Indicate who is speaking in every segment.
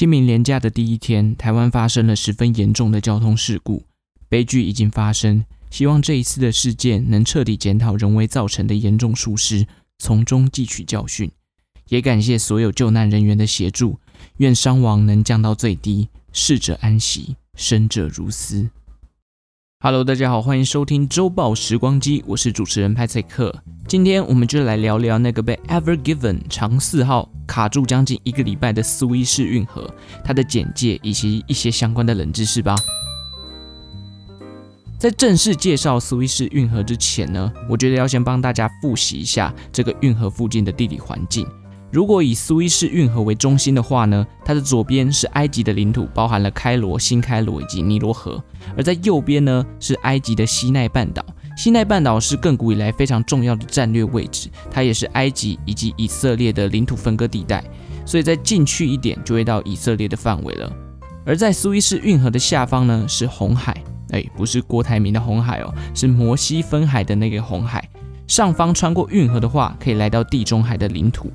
Speaker 1: 清明连假的第一天，台湾发生了十分严重的交通事故，悲剧已经发生。希望这一次的事件能彻底检讨人为造成的严重疏失，从中汲取教训。也感谢所有救难人员的协助，愿伤亡能降到最低，逝者安息，生者如斯。Hello，大家好，欢迎收听周报时光机，我是主持人派翠克。今天我们就来聊聊那个被 Ever Given 长四号卡住将近一个礼拜的苏伊士运河，它的简介以及一些相关的冷知识吧。在正式介绍苏伊士运河之前呢，我觉得要先帮大家复习一下这个运河附近的地理环境。如果以苏伊士运河为中心的话呢，它的左边是埃及的领土，包含了开罗、新开罗以及尼罗河；而在右边呢是埃及的西奈半岛。西奈半岛是亘古以来非常重要的战略位置，它也是埃及以及以色列的领土分割地带，所以再进去一点就会到以色列的范围了。而在苏伊士运河的下方呢是红海，哎，不是郭台铭的红海哦，是摩西分海的那个红海。上方穿过运河的话，可以来到地中海的领土，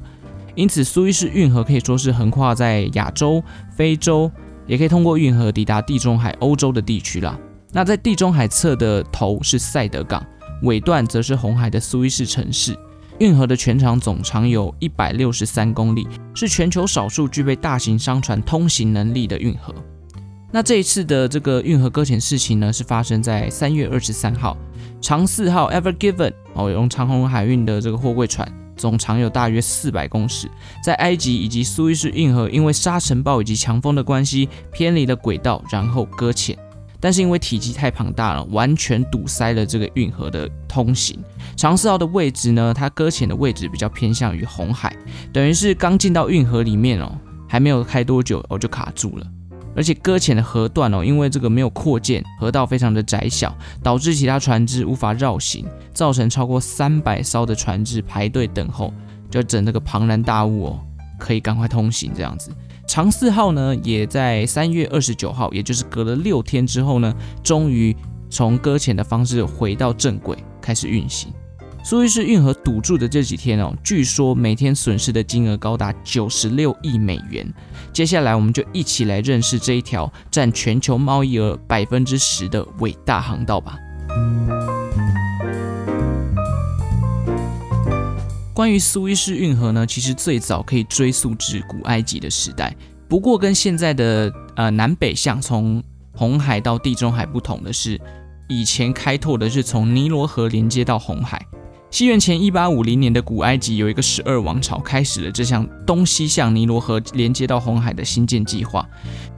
Speaker 1: 因此苏伊士运河可以说是横跨在亚洲、非洲，也可以通过运河抵达地中海、欧洲的地区啦。那在地中海侧的头是赛德港，尾段则是红海的苏伊士城市。运河的全长总长有一百六十三公里，是全球少数具备大型商船通行能力的运河。那这一次的这个运河搁浅事情呢，是发生在三月二十三号，长四号 Ever Given 哦，用长虹海运的这个货柜船，总长有大约四百公尺，在埃及以及苏伊士运河因为沙尘暴以及强风的关系偏离了轨道，然后搁浅。但是因为体积太庞大了，完全堵塞了这个运河的通行。长四号的位置呢，它搁浅的位置比较偏向于红海，等于是刚进到运河里面哦，还没有开多久哦就卡住了。而且搁浅的河段哦，因为这个没有扩建，河道非常的窄小，导致其他船只无法绕行，造成超过三百艘的船只排队等候，就整那个庞然大物哦，可以赶快通行这样子。长四号呢，也在三月二十九号，也就是隔了六天之后呢，终于从搁浅的方式回到正轨，开始运行。苏伊士运河堵住的这几天哦，据说每天损失的金额高达九十六亿美元。接下来，我们就一起来认识这一条占全球贸易额百分之十的伟大航道吧。关于苏伊士运河呢，其实最早可以追溯至古埃及的时代。不过跟现在的呃南北向从红海到地中海不同的是，以前开拓的是从尼罗河连接到红海。西元前一八五零年的古埃及有一个十二王朝开始了这项东西向尼罗河连接到红海的新建计划。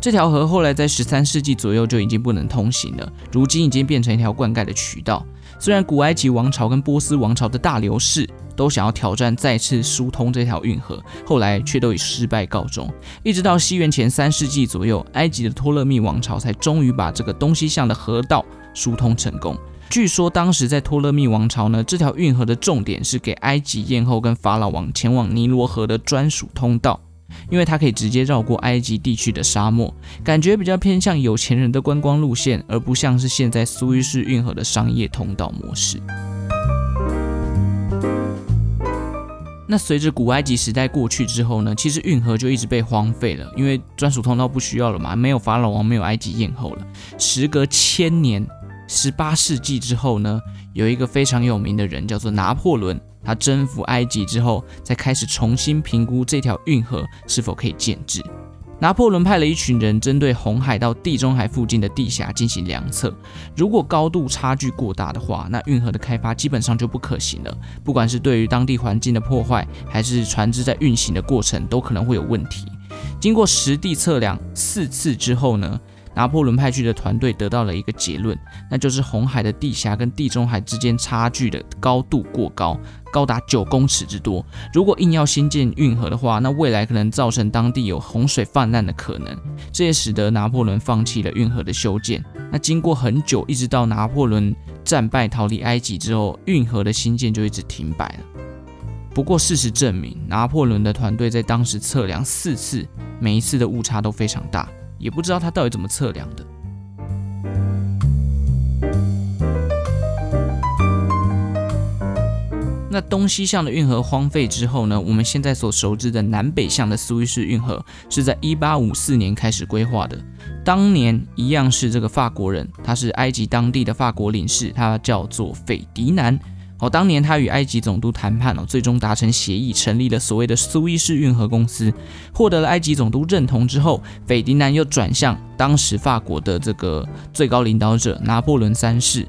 Speaker 1: 这条河后来在十三世纪左右就已经不能通行了，如今已经变成一条灌溉的渠道。虽然古埃及王朝跟波斯王朝的大流士都想要挑战再次疏通这条运河，后来却都以失败告终。一直到西元前三世纪左右，埃及的托勒密王朝才终于把这个东西向的河道疏通成功。据说当时在托勒密王朝呢，这条运河的重点是给埃及艳后跟法老王前往尼罗河的专属通道。因为它可以直接绕过埃及地区的沙漠，感觉比较偏向有钱人的观光路线，而不像是现在苏伊士运河的商业通道模式。那随着古埃及时代过去之后呢，其实运河就一直被荒废了，因为专属通道不需要了嘛，没有法老王，没有埃及艳后了。时隔千年，十八世纪之后呢，有一个非常有名的人叫做拿破仑。他征服埃及之后，才开始重新评估这条运河是否可以建置。拿破仑派了一群人针对红海到地中海附近的地峡进行量测，如果高度差距过大的话，那运河的开发基本上就不可行了。不管是对于当地环境的破坏，还是船只在运行的过程，都可能会有问题。经过实地测量四次之后呢，拿破仑派去的团队得到了一个结论，那就是红海的地峡跟地中海之间差距的高度过高，高达九公尺之多。如果硬要新建运河的话，那未来可能造成当地有洪水泛滥的可能。这也使得拿破仑放弃了运河的修建。那经过很久，一直到拿破仑战败逃离埃及之后，运河的新建就一直停摆了。不过事实证明，拿破仑的团队在当时测量四次，每一次的误差都非常大。也不知道他到底怎么测量的。那东西向的运河荒废之后呢，我们现在所熟知的南北向的苏伊士运河是在一八五四年开始规划的。当年一样是这个法国人，他是埃及当地的法国领事，他叫做斐迪南。哦，当年他与埃及总督谈判哦，最终达成协议，成立了所谓的苏伊士运河公司，获得了埃及总督认同之后，斐迪南又转向当时法国的这个最高领导者拿破仑三世，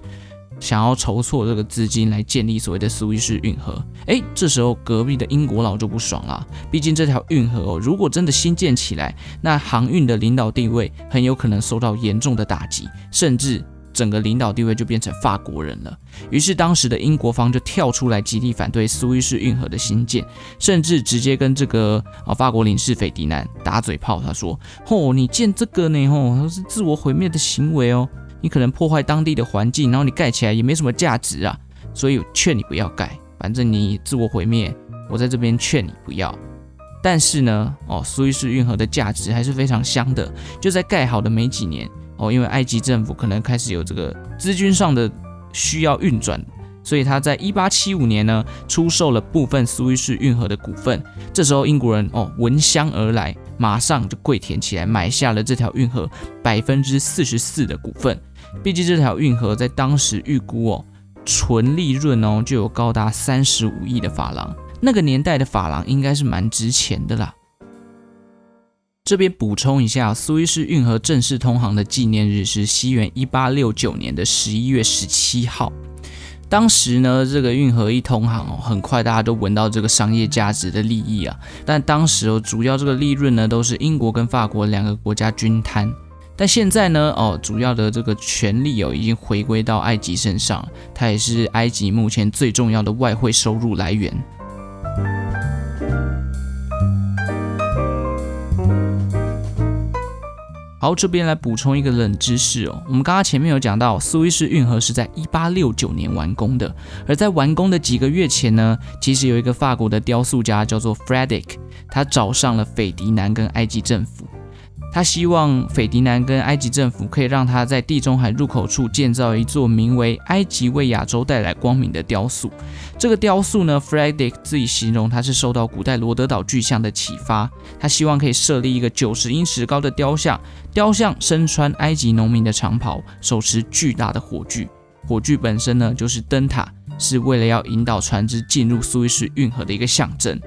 Speaker 1: 想要筹措这个资金来建立所谓的苏伊士运河。诶，这时候隔壁的英国佬就不爽了，毕竟这条运河哦，如果真的新建起来，那航运的领导地位很有可能受到严重的打击，甚至。整个领导地位就变成法国人了，于是当时的英国方就跳出来极力反对苏伊士运河的兴建，甚至直接跟这个啊法国领事斐迪南打嘴炮。他说：“哦，你建这个呢，哦，它是自我毁灭的行为哦，你可能破坏当地的环境，然后你盖起来也没什么价值啊，所以劝你不要盖，反正你自我毁灭，我在这边劝你不要。但是呢，哦，苏伊士运河的价值还是非常香的，就在盖好的没几年。”哦，因为埃及政府可能开始有这个资金上的需要运转，所以他在一八七五年呢出售了部分苏伊士运河的股份。这时候英国人哦闻香而来，马上就跪舔起来，买下了这条运河百分之四十四的股份。毕竟这条运河在当时预估哦纯利润哦就有高达三十五亿的法郎，那个年代的法郎应该是蛮值钱的啦。这边补充一下，苏伊士运河正式通航的纪念日是西元一八六九年的十一月十七号。当时呢，这个运河一通航哦，很快大家都闻到这个商业价值的利益啊。但当时哦，主要这个利润呢，都是英国跟法国两个国家均摊。但现在呢，哦，主要的这个权利哦，已经回归到埃及身上，它也是埃及目前最重要的外汇收入来源。好，这边来补充一个冷知识哦。我们刚刚前面有讲到，苏伊士运河是在一八六九年完工的，而在完工的几个月前呢，其实有一个法国的雕塑家叫做 Frederick，他找上了斐迪南跟埃及政府。他希望斐迪南跟埃及政府可以让他在地中海入口处建造一座名为“埃及为亚洲带来光明”的雕塑。这个雕塑呢，Frédéric 自己形容它是受到古代罗德岛巨像的启发。他希望可以设立一个九十英尺高的雕像，雕像身穿埃及农民的长袍，手持巨大的火炬。火炬本身呢，就是灯塔，是为了要引导船只进入苏伊士运河的一个象征。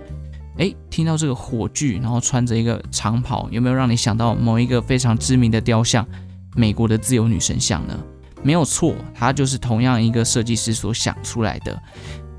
Speaker 1: 诶，听到这个火炬，然后穿着一个长袍，有没有让你想到某一个非常知名的雕像——美国的自由女神像呢？没有错，它就是同样一个设计师所想出来的。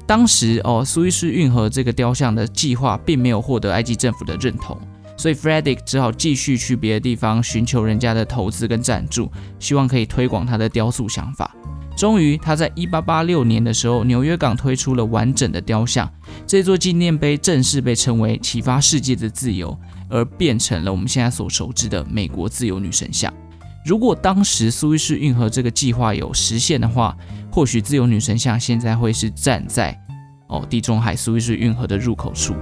Speaker 1: 当时哦，苏伊士运河这个雕像的计划并没有获得埃及政府的认同，所以 Fredrick 只好继续去别的地方寻求人家的投资跟赞助，希望可以推广他的雕塑想法。终于，他在一八八六年的时候，纽约港推出了完整的雕像。这座纪念碑正式被称为启发世界的自由，而变成了我们现在所熟知的美国自由女神像。如果当时苏伊士运河这个计划有实现的话，或许自由女神像现在会是站在哦地中海苏伊士运河的入口处。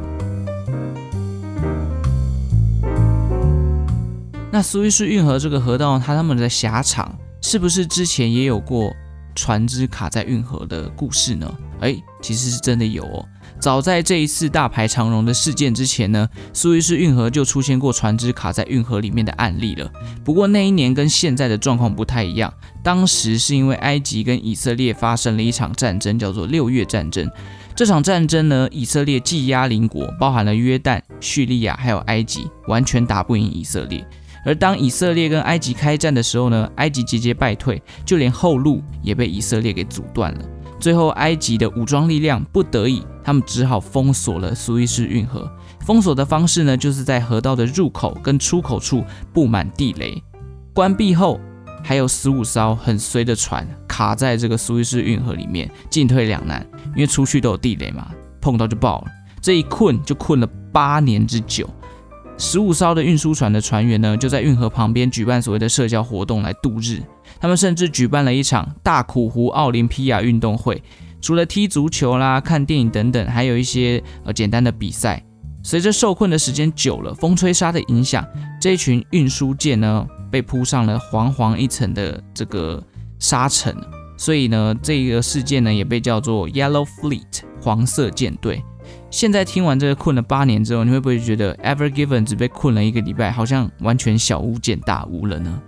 Speaker 1: 那苏伊士运河这个河道，它他们的狭长，是不是之前也有过？船只卡在运河的故事呢？哎，其实是真的有哦。早在这一次大排长龙的事件之前呢，苏伊士运河就出现过船只卡在运河里面的案例了。不过那一年跟现在的状况不太一样，当时是因为埃及跟以色列发生了一场战争，叫做六月战争。这场战争呢，以色列技压邻国，包含了约旦、叙利亚还有埃及，完全打不赢以色列。而当以色列跟埃及开战的时候呢，埃及节节败退，就连后路也被以色列给阻断了。最后，埃及的武装力量不得已，他们只好封锁了苏伊士运河。封锁的方式呢，就是在河道的入口跟出口处布满地雷。关闭后，还有十五艘很衰的船卡在这个苏伊士运河里面，进退两难，因为出去都有地雷嘛，碰到就爆了。这一困就困了八年之久。十五艘的运输船的船员呢，就在运河旁边举办所谓的社交活动来度日。他们甚至举办了一场大苦湖奥林匹亚运动会，除了踢足球啦、看电影等等，还有一些呃简单的比赛。随着受困的时间久了，风吹沙的影响，这一群运输舰呢被铺上了黄黄一层的这个沙尘，所以呢，这个事件呢也被叫做 Yellow Fleet 黄色舰队。现在听完这个困了八年之后，你会不会觉得 Ever Given 只被困了一个礼拜，好像完全小巫见大巫了呢？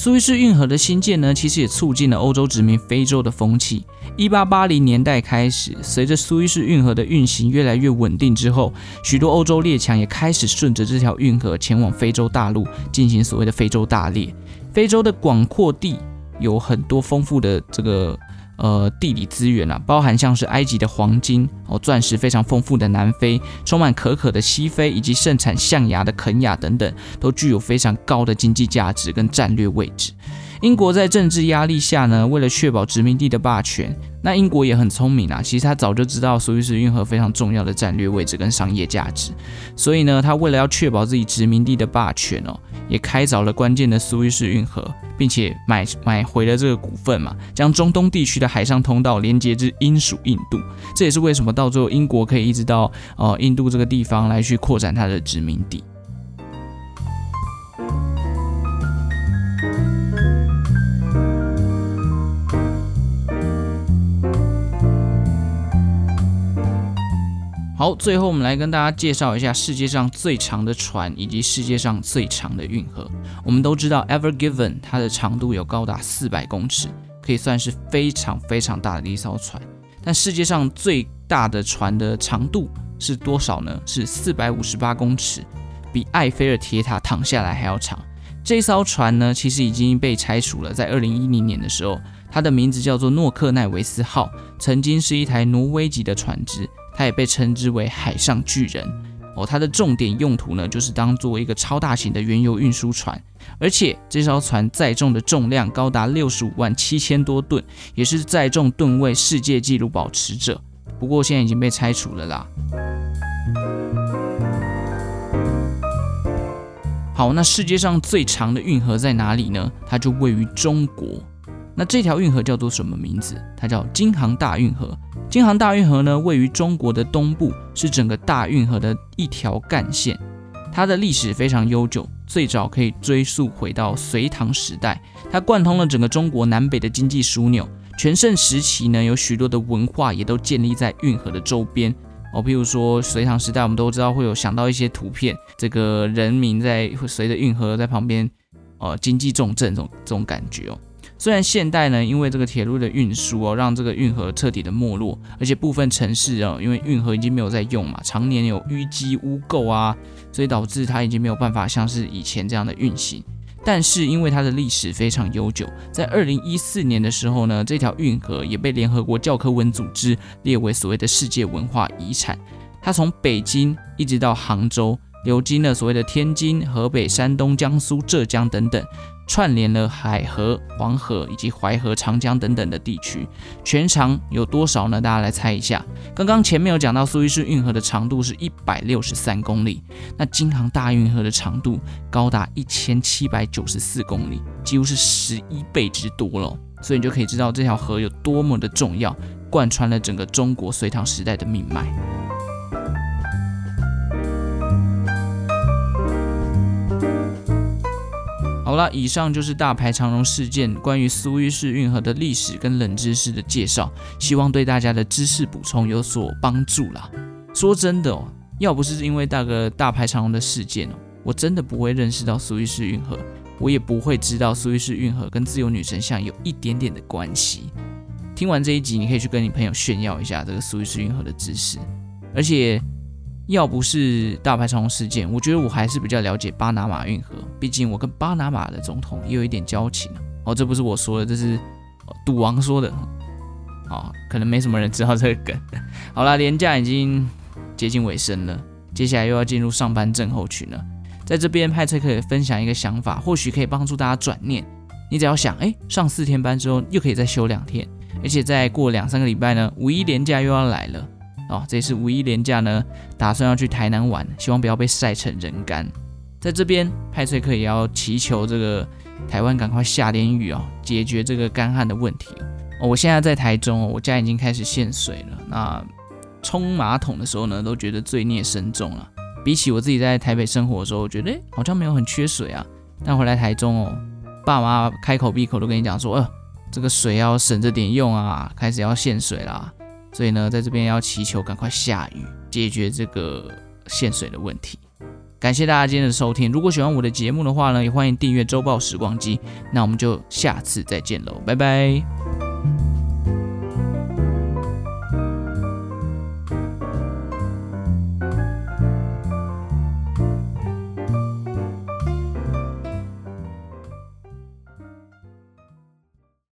Speaker 1: 苏伊士运河的兴建呢，其实也促进了欧洲殖民非洲的风气。一八八零年代开始，随着苏伊士运河的运行越来越稳定之后，许多欧洲列强也开始顺着这条运河前往非洲大陆进行所谓的非洲大猎。非洲的广阔地有很多丰富的这个。呃，地理资源啊，包含像是埃及的黄金哦，钻石非常丰富的南非，充满可可的西非，以及盛产象牙的肯亚等等，都具有非常高的经济价值跟战略位置。英国在政治压力下呢，为了确保殖民地的霸权，那英国也很聪明啊。其实他早就知道苏伊士运河非常重要的战略位置跟商业价值，所以呢，他为了要确保自己殖民地的霸权哦，也开凿了关键的苏伊士运河，并且买买回了这个股份嘛，将中东地区的海上通道连接至英属印度。这也是为什么到最后英国可以一直到呃印度这个地方来去扩展它的殖民地。好，最后我们来跟大家介绍一下世界上最长的船以及世界上最长的运河。我们都知道，Ever Given 它的长度有高达四百公尺，可以算是非常非常大的一艘船。但世界上最大的船的长度是多少呢？是四百五十八公尺，比埃菲尔铁塔躺下来还要长。这艘船呢，其实已经被拆除了，在二零一零年的时候，它的名字叫做诺克奈维斯号，曾经是一台挪威级的船只。它也被称之为海上巨人哦，它的重点用途呢，就是当做一个超大型的原油运输船，而且这艘船载重的重量高达六十五万七千多吨，也是载重吨位世界纪录保持者。不过现在已经被拆除了啦。好，那世界上最长的运河在哪里呢？它就位于中国。那这条运河叫做什么名字？它叫京杭大运河。京杭大运河呢，位于中国的东部，是整个大运河的一条干线。它的历史非常悠久，最早可以追溯回到隋唐时代。它贯通了整个中国南北的经济枢纽。全盛时期呢，有许多的文化也都建立在运河的周边。哦，譬如说隋唐时代，我们都知道会有想到一些图片，这个人民在随着运河在旁边，呃，经济重镇这种这种感觉哦。虽然现代呢，因为这个铁路的运输哦，让这个运河彻底的没落，而且部分城市哦，因为运河已经没有在用嘛，常年有淤积污垢啊，所以导致它已经没有办法像是以前这样的运行。但是因为它的历史非常悠久，在二零一四年的时候呢，这条运河也被联合国教科文组织列为所谓的世界文化遗产。它从北京一直到杭州，流经了所谓的天津、河北、山东、江苏、浙江等等。串联了海河、黄河以及淮河、长江等等的地区，全长有多少呢？大家来猜一下。刚刚前面有讲到苏伊士运河的长度是一百六十三公里，那京杭大运河的长度高达一千七百九十四公里，几乎是十一倍之多了。所以你就可以知道这条河有多么的重要，贯穿了整个中国隋唐时代的命脉。好了，以上就是大排长荣事件关于苏伊士运河的历史跟冷知识的介绍，希望对大家的知识补充有所帮助啦。说真的哦，要不是因为大个大排长荣的事件哦，我真的不会认识到苏伊士运河，我也不会知道苏伊士运河跟自由女神像有一点点的关系。听完这一集，你可以去跟你朋友炫耀一下这个苏伊士运河的知识，而且。要不是大排长龙事件，我觉得我还是比较了解巴拿马运河，毕竟我跟巴拿马的总统也有一点交情哦，这不是我说的，这是赌王说的。哦，可能没什么人知道这个梗。好啦，连假已经接近尾声了，接下来又要进入上班症候群了。在这边派翠克也分享一个想法，或许可以帮助大家转念。你只要想，哎，上四天班之后又可以再休两天，而且再过两三个礼拜呢，五一连假又要来了。哦，这次五一连假呢，打算要去台南玩，希望不要被晒成人干。在这边，派翠克也要祈求这个台湾赶快下点雨哦，解决这个干旱的问题。哦，我现在在台中哦，我家已经开始限水了。那冲马桶的时候呢，都觉得罪孽深重了。比起我自己在台北生活的时候，我觉得诶好像没有很缺水啊。但回来台中哦，爸妈开口闭口都跟你讲说，呃，这个水要省着点用啊，开始要限水啦。所以呢，在这边要祈求赶快下雨，解决这个限水的问题。感谢大家今天的收听，如果喜欢我的节目的话呢，也欢迎订阅周报时光机。那我们就下次再见喽，拜拜。